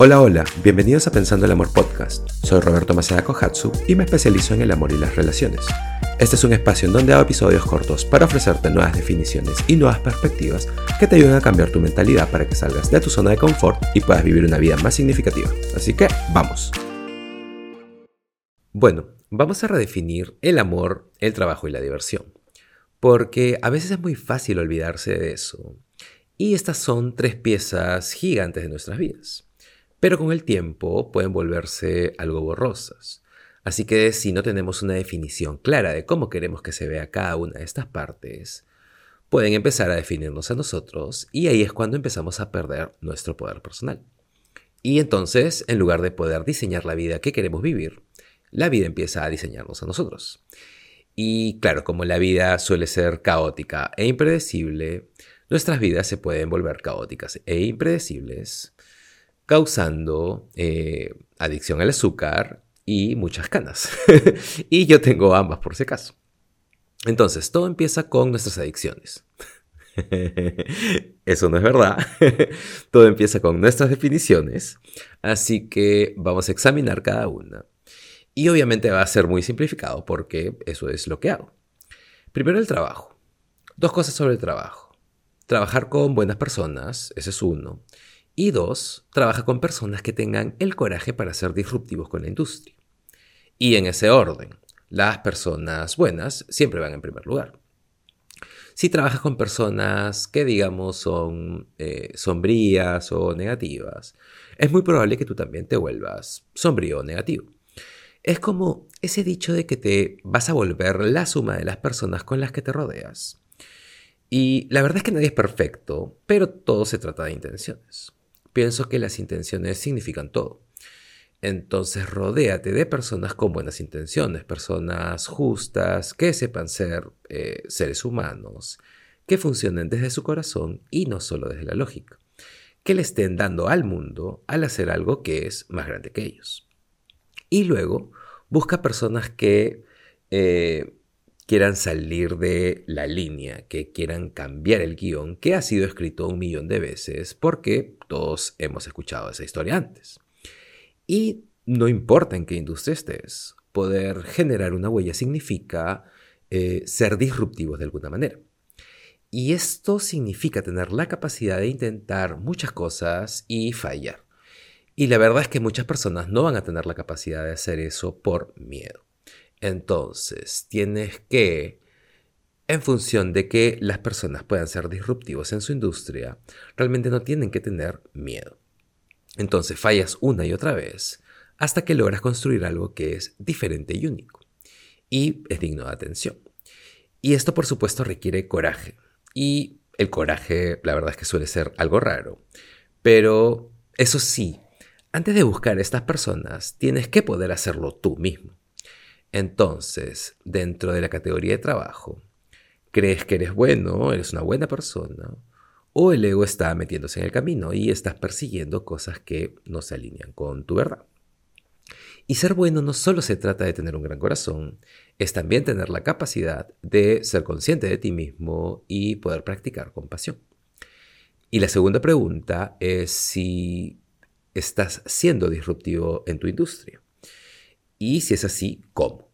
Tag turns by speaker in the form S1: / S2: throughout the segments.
S1: Hola, hola, bienvenidos a Pensando el Amor Podcast. Soy Roberto Maceda Kohatsu y me especializo en el amor y las relaciones. Este es un espacio en donde hago episodios cortos para ofrecerte nuevas definiciones y nuevas perspectivas que te ayuden a cambiar tu mentalidad para que salgas de tu zona de confort y puedas vivir una vida más significativa. Así que, vamos. Bueno, vamos a redefinir el amor, el trabajo y la diversión. Porque a veces es muy fácil olvidarse de eso. Y estas son tres piezas gigantes de nuestras vidas pero con el tiempo pueden volverse algo borrosas. Así que si no tenemos una definición clara de cómo queremos que se vea cada una de estas partes, pueden empezar a definirnos a nosotros y ahí es cuando empezamos a perder nuestro poder personal. Y entonces, en lugar de poder diseñar la vida que queremos vivir, la vida empieza a diseñarnos a nosotros. Y claro, como la vida suele ser caótica e impredecible, nuestras vidas se pueden volver caóticas e impredecibles causando eh, adicción al azúcar y muchas canas. y yo tengo ambas por si acaso. Entonces, todo empieza con nuestras adicciones. Eso no es verdad. todo empieza con nuestras definiciones. Así que vamos a examinar cada una. Y obviamente va a ser muy simplificado porque eso es lo que hago. Primero el trabajo. Dos cosas sobre el trabajo. Trabajar con buenas personas, ese es uno. Y dos, trabaja con personas que tengan el coraje para ser disruptivos con la industria. Y en ese orden, las personas buenas siempre van en primer lugar. Si trabajas con personas que digamos son eh, sombrías o negativas, es muy probable que tú también te vuelvas sombrío o negativo. Es como ese dicho de que te vas a volver la suma de las personas con las que te rodeas. Y la verdad es que nadie es perfecto, pero todo se trata de intenciones pienso que las intenciones significan todo. Entonces rodéate de personas con buenas intenciones, personas justas, que sepan ser eh, seres humanos, que funcionen desde su corazón y no solo desde la lógica, que le estén dando al mundo al hacer algo que es más grande que ellos. Y luego busca personas que eh, quieran salir de la línea, que quieran cambiar el guion que ha sido escrito un millón de veces, porque todos hemos escuchado esa historia antes. Y no importa en qué industria estés, poder generar una huella significa eh, ser disruptivos de alguna manera. Y esto significa tener la capacidad de intentar muchas cosas y fallar. Y la verdad es que muchas personas no van a tener la capacidad de hacer eso por miedo. Entonces, tienes que, en función de que las personas puedan ser disruptivos en su industria, realmente no tienen que tener miedo. Entonces, fallas una y otra vez hasta que logras construir algo que es diferente y único. Y es digno de atención. Y esto, por supuesto, requiere coraje. Y el coraje, la verdad es que suele ser algo raro. Pero, eso sí, antes de buscar a estas personas, tienes que poder hacerlo tú mismo. Entonces, dentro de la categoría de trabajo, crees que eres bueno, eres una buena persona, o el ego está metiéndose en el camino y estás persiguiendo cosas que no se alinean con tu verdad. Y ser bueno no solo se trata de tener un gran corazón, es también tener la capacidad de ser consciente de ti mismo y poder practicar compasión. Y la segunda pregunta es si estás siendo disruptivo en tu industria. Y si es así, ¿cómo?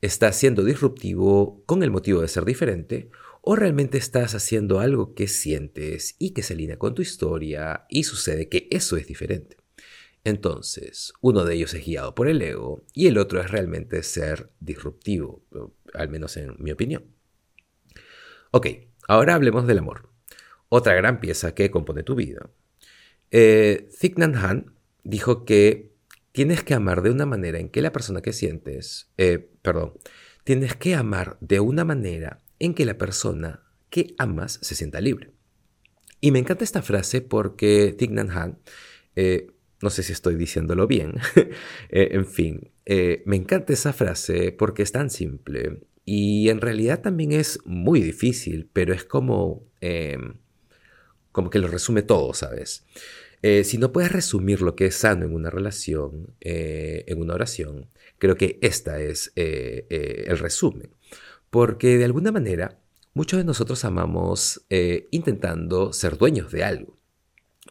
S1: ¿Estás siendo disruptivo con el motivo de ser diferente? ¿O realmente estás haciendo algo que sientes y que se alinea con tu historia y sucede que eso es diferente? Entonces, uno de ellos es guiado por el ego y el otro es realmente ser disruptivo, al menos en mi opinión. Ok, ahora hablemos del amor, otra gran pieza que compone tu vida. Eh, Thich Nhat Hanh dijo que tienes que amar de una manera en que la persona que sientes, eh, perdón, tienes que amar de una manera en que la persona que amas se sienta libre. Y me encanta esta frase porque Thich Han, eh, no sé si estoy diciéndolo bien, eh, en fin, me encanta esa frase porque es tan simple y en realidad también es muy difícil, pero es como, como que lo resume todo, ¿sabes? Eh, si no puedes resumir lo que es sano en una relación, eh, en una oración, creo que esta es eh, el resumen. Porque de alguna manera, muchos de nosotros amamos intentando ser dueños de algo.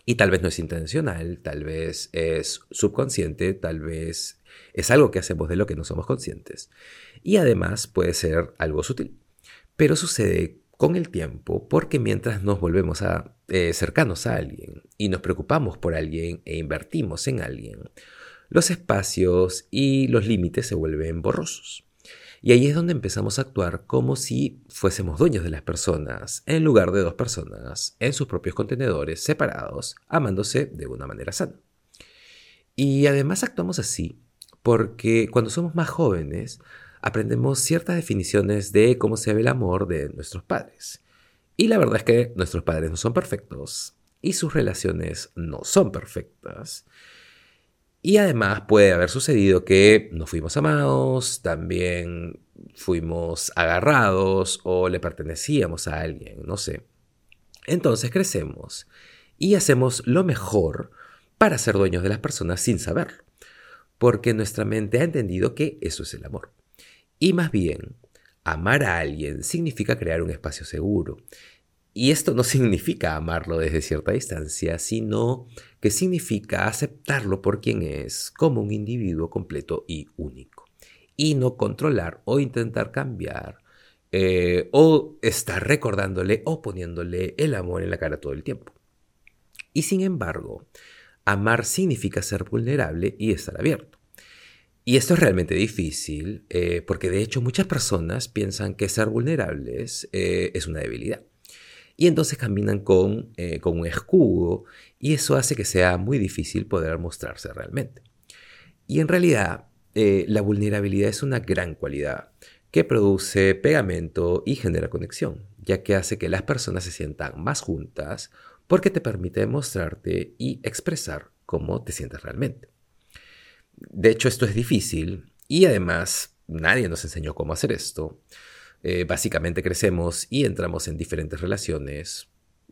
S1: Y tal vez no es intencional, tal vez es subconsciente, tal vez es algo que hacemos de lo que no somos conscientes. Y además puede ser algo sutil. Pero sucede con el tiempo porque mientras nos volvemos a, eh, cercanos a alguien y nos preocupamos por alguien e invertimos en alguien, los espacios y los límites se vuelven borrosos. Y ahí es donde empezamos a actuar como si fuésemos dueños de las personas, en lugar de dos personas, en sus propios contenedores, separados, amándose de una manera sana. Y además actuamos así porque cuando somos más jóvenes, aprendemos ciertas definiciones de cómo se ve el amor de nuestros padres. Y la verdad es que nuestros padres no son perfectos y sus relaciones no son perfectas. Y además puede haber sucedido que no fuimos amados, también fuimos agarrados o le pertenecíamos a alguien, no sé. Entonces crecemos y hacemos lo mejor para ser dueños de las personas sin saberlo, porque nuestra mente ha entendido que eso es el amor. Y más bien, amar a alguien significa crear un espacio seguro, y esto no significa amarlo desde cierta distancia, sino que significa aceptarlo por quien es, como un individuo completo y único. Y no controlar o intentar cambiar eh, o estar recordándole o poniéndole el amor en la cara todo el tiempo. Y sin embargo, amar significa ser vulnerable y estar abierto. Y esto es realmente difícil eh, porque de hecho muchas personas piensan que ser vulnerables eh, es una debilidad y entonces caminan con, eh, con un escudo y eso hace que sea muy difícil poder mostrarse realmente. Y en realidad, la vulnerabilidad es una gran cualidad que produce pegamento y genera conexión, ya que hace que las personas se sientan más juntas porque te permite mostrarte y expresar cómo te sientes realmente. De hecho, esto es difícil y además nadie nos enseñó cómo hacer esto. Eh, básicamente crecemos y entramos en diferentes relaciones,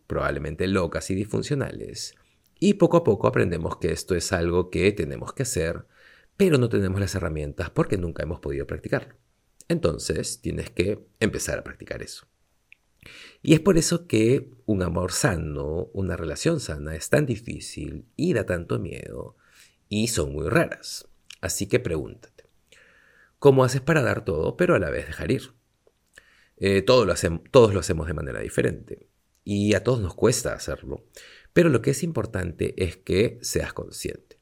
S1: probablemente locas y disfuncionales, y poco a poco aprendemos que esto es algo que tenemos que hacer, pero no tenemos las herramientas porque nunca hemos podido practicarlo. Entonces tienes que empezar a practicar eso. Y es por eso que un amor sano, una relación sana es tan difícil y da tanto miedo y son muy raras. Así que pregúntate, ¿cómo haces para dar todo pero a la vez dejar ir? Eh, todos lo hacemos de manera diferente y a todos nos cuesta hacerlo. Pero lo que es importante es que seas consciente.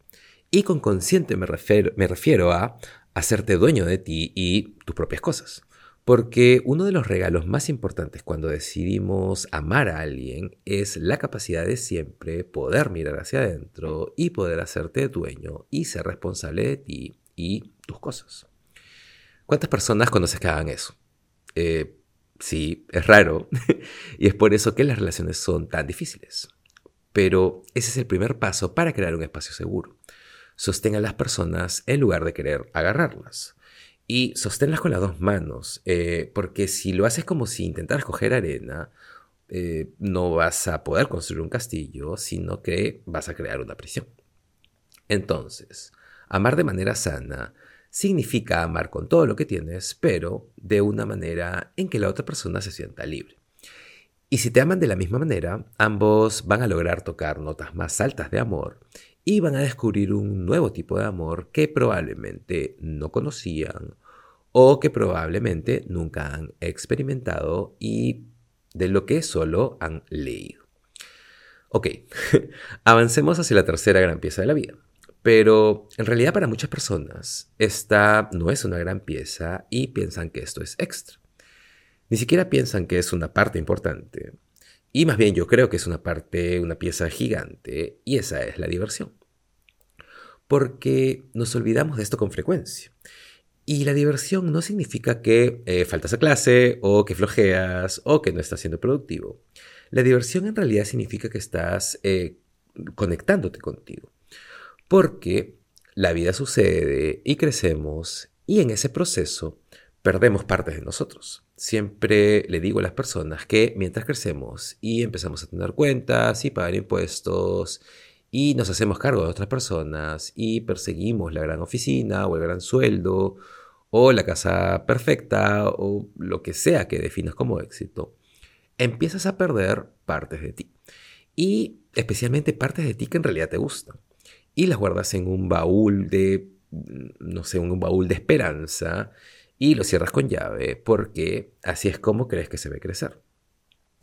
S1: Y con consciente me refiero, me refiero a hacerte dueño de ti y tus propias cosas. Porque uno de los regalos más importantes cuando decidimos amar a alguien es la capacidad de siempre poder mirar hacia adentro y poder hacerte dueño y ser responsable de ti y tus cosas. ¿Cuántas personas conoces que hagan eso? Eh, Sí, es raro. y es por eso que las relaciones son tan difíciles. Pero ese es el primer paso para crear un espacio seguro. Sostén a las personas en lugar de querer agarrarlas. Y sosténlas con las dos manos, eh, porque si lo haces como si intentaras coger arena, eh, no vas a poder construir un castillo, sino que vas a crear una prisión. Entonces, amar de manera sana significa amar con todo lo que tienes, pero de una manera en que la otra persona se sienta libre. Y si te aman de la misma manera, ambos van a lograr tocar notas más altas de amor y van a descubrir un nuevo tipo de amor que probablemente no conocían o que probablemente nunca han experimentado y de lo que solo han leído. Ok, avancemos hacia la tercera gran pieza de la vida, pero en realidad para muchas personas esta no es una gran pieza y piensan que esto es extra. Ni siquiera piensan que es una parte importante. Y más bien yo creo que es una parte, una pieza gigante y esa es la diversión. Porque nos olvidamos de esto con frecuencia. Y la diversión no significa que eh, faltas a clase o que flojeas o que no estás siendo productivo. La diversión en realidad significa que estás eh, conectándote contigo porque la vida sucede y crecemos y en ese proceso perdemos partes de nosotros. Siempre le digo a las personas que mientras crecemos y empezamos a tener cuentas y pagar impuestos y nos hacemos cargo de otras personas y perseguimos la gran oficina o el gran sueldo o la casa perfecta o lo que sea que definas como éxito, empiezas a perder partes de ti. Y especialmente partes de ti que en realidad te gustan. Y las guardas en un baúl de, mm, no sé, un baúl de esperanza y lo cierras con llave porque así es como crees que se ve crecer.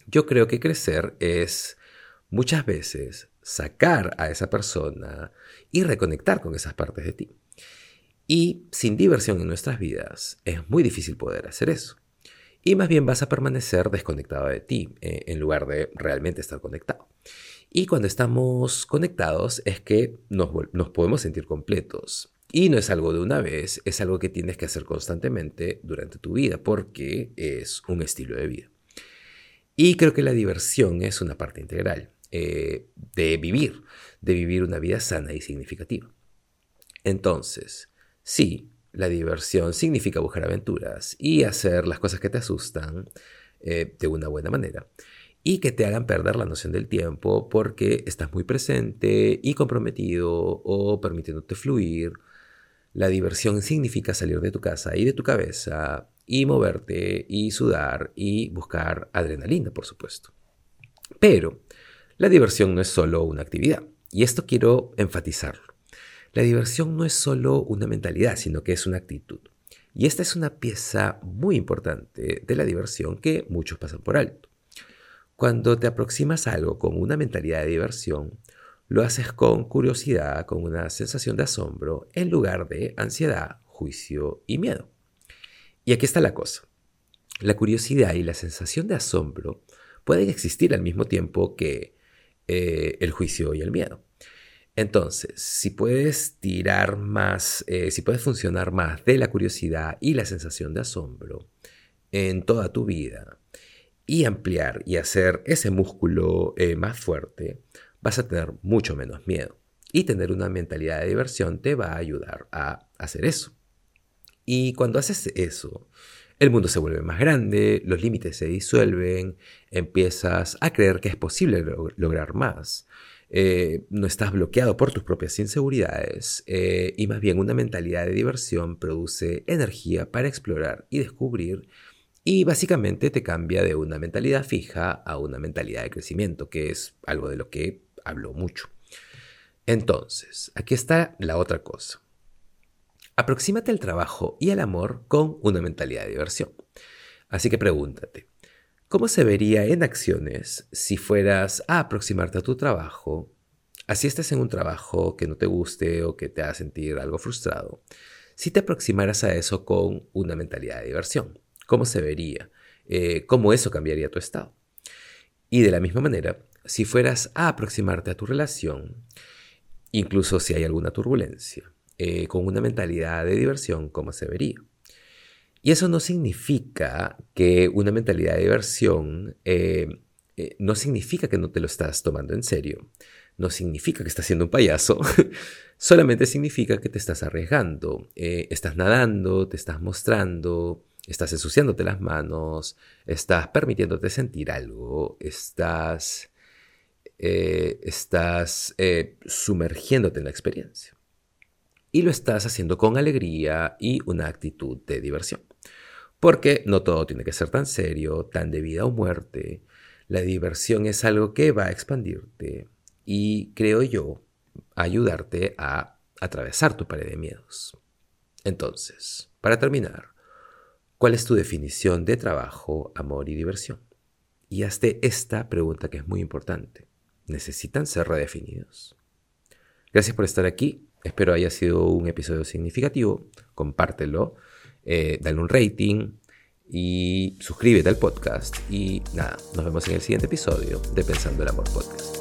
S1: Yo creo que crecer es muchas veces sacar a esa persona y reconectar con esas partes de ti. Y sin diversión en nuestras vidas es muy difícil poder hacer eso. Y más bien vas a permanecer desconectado de ti eh, en lugar de realmente estar conectado. Y cuando estamos conectados es que nos, nos podemos sentir completos. Y no es algo de una vez, es algo que tienes que hacer constantemente durante tu vida porque es un estilo de vida. Y creo que la diversión es una parte integral eh, de vivir, de vivir una vida sana y significativa. Entonces, sí, la diversión significa buscar aventuras y hacer las cosas que te asustan eh, de una buena manera y que te hagan perder la noción del tiempo porque estás muy presente y comprometido o permitiéndote fluir. La diversión significa salir de tu casa y de tu cabeza y moverte y sudar y buscar adrenalina, por supuesto. Pero la diversión no es solo una actividad, y esto quiero enfatizarlo. La diversión no es solo una mentalidad, sino que es una actitud. Y esta es una pieza muy importante de la diversión que muchos pasan por alto. Cuando te aproximas a algo con una mentalidad de diversión, lo haces con curiosidad, con una sensación de asombro, en lugar de ansiedad, juicio y miedo. Y aquí está la cosa. La curiosidad y la sensación de asombro pueden existir al mismo tiempo que eh, el juicio y el miedo. Entonces, si puedes tirar más, eh, si puedes funcionar más de la curiosidad y la sensación de asombro en toda tu vida y ampliar y hacer ese músculo eh, más fuerte, vas a tener mucho menos miedo. Y tener una mentalidad de diversión te va a ayudar a hacer eso. Y cuando haces eso, el mundo se vuelve más grande, los límites se disuelven, empiezas a creer que es posible lograr más. Eh, no estás bloqueado por tus propias inseguridades eh, y más bien una mentalidad de diversión produce energía para explorar y descubrir y básicamente te cambia de una mentalidad fija a una mentalidad de crecimiento, que es algo de lo que hablo mucho. Entonces, aquí está la otra cosa. Aproxímate al trabajo y al amor con una mentalidad de diversión. Así que pregúntate, ¿cómo se vería en acciones si fueras a aproximarte a tu trabajo, así estés en un trabajo que no te guste o que te haga sentir algo frustrado, si te aproximaras a eso con una mentalidad de diversión? ¿Cómo se vería? Eh, ¿Cómo eso cambiaría tu estado? Y de la misma manera, si fueras a aproximarte a tu relación, incluso si hay alguna turbulencia, eh, con una mentalidad de diversión como se vería. Y eso no significa que una mentalidad de diversión eh, eh, no significa que no te lo estás tomando en serio. No significa que estás siendo un payaso. Solamente significa que te estás arriesgando. estás nadando, te estás mostrando, estás ensuciándote las manos, estás permitiéndote sentir algo, estás, estás sumergiéndote en la experiencia y lo estás haciendo con alegría y una actitud de diversión. Porque no todo tiene que ser tan serio, tan de vida o muerte. La diversión es algo que va a expandirte y, creo yo, ayudarte a atravesar tu pared de miedos. Entonces, para terminar, ¿cuál es tu definición de trabajo, amor y diversión? Y hazte esta pregunta que es muy importante. ¿Necesitan ser redefinidos? Gracias por estar aquí Espero haya sido un episodio significativo. Compártelo, eh, dale un rating y suscríbete al podcast. Y nada, nos vemos en el siguiente episodio de Pensando el Amor Podcast.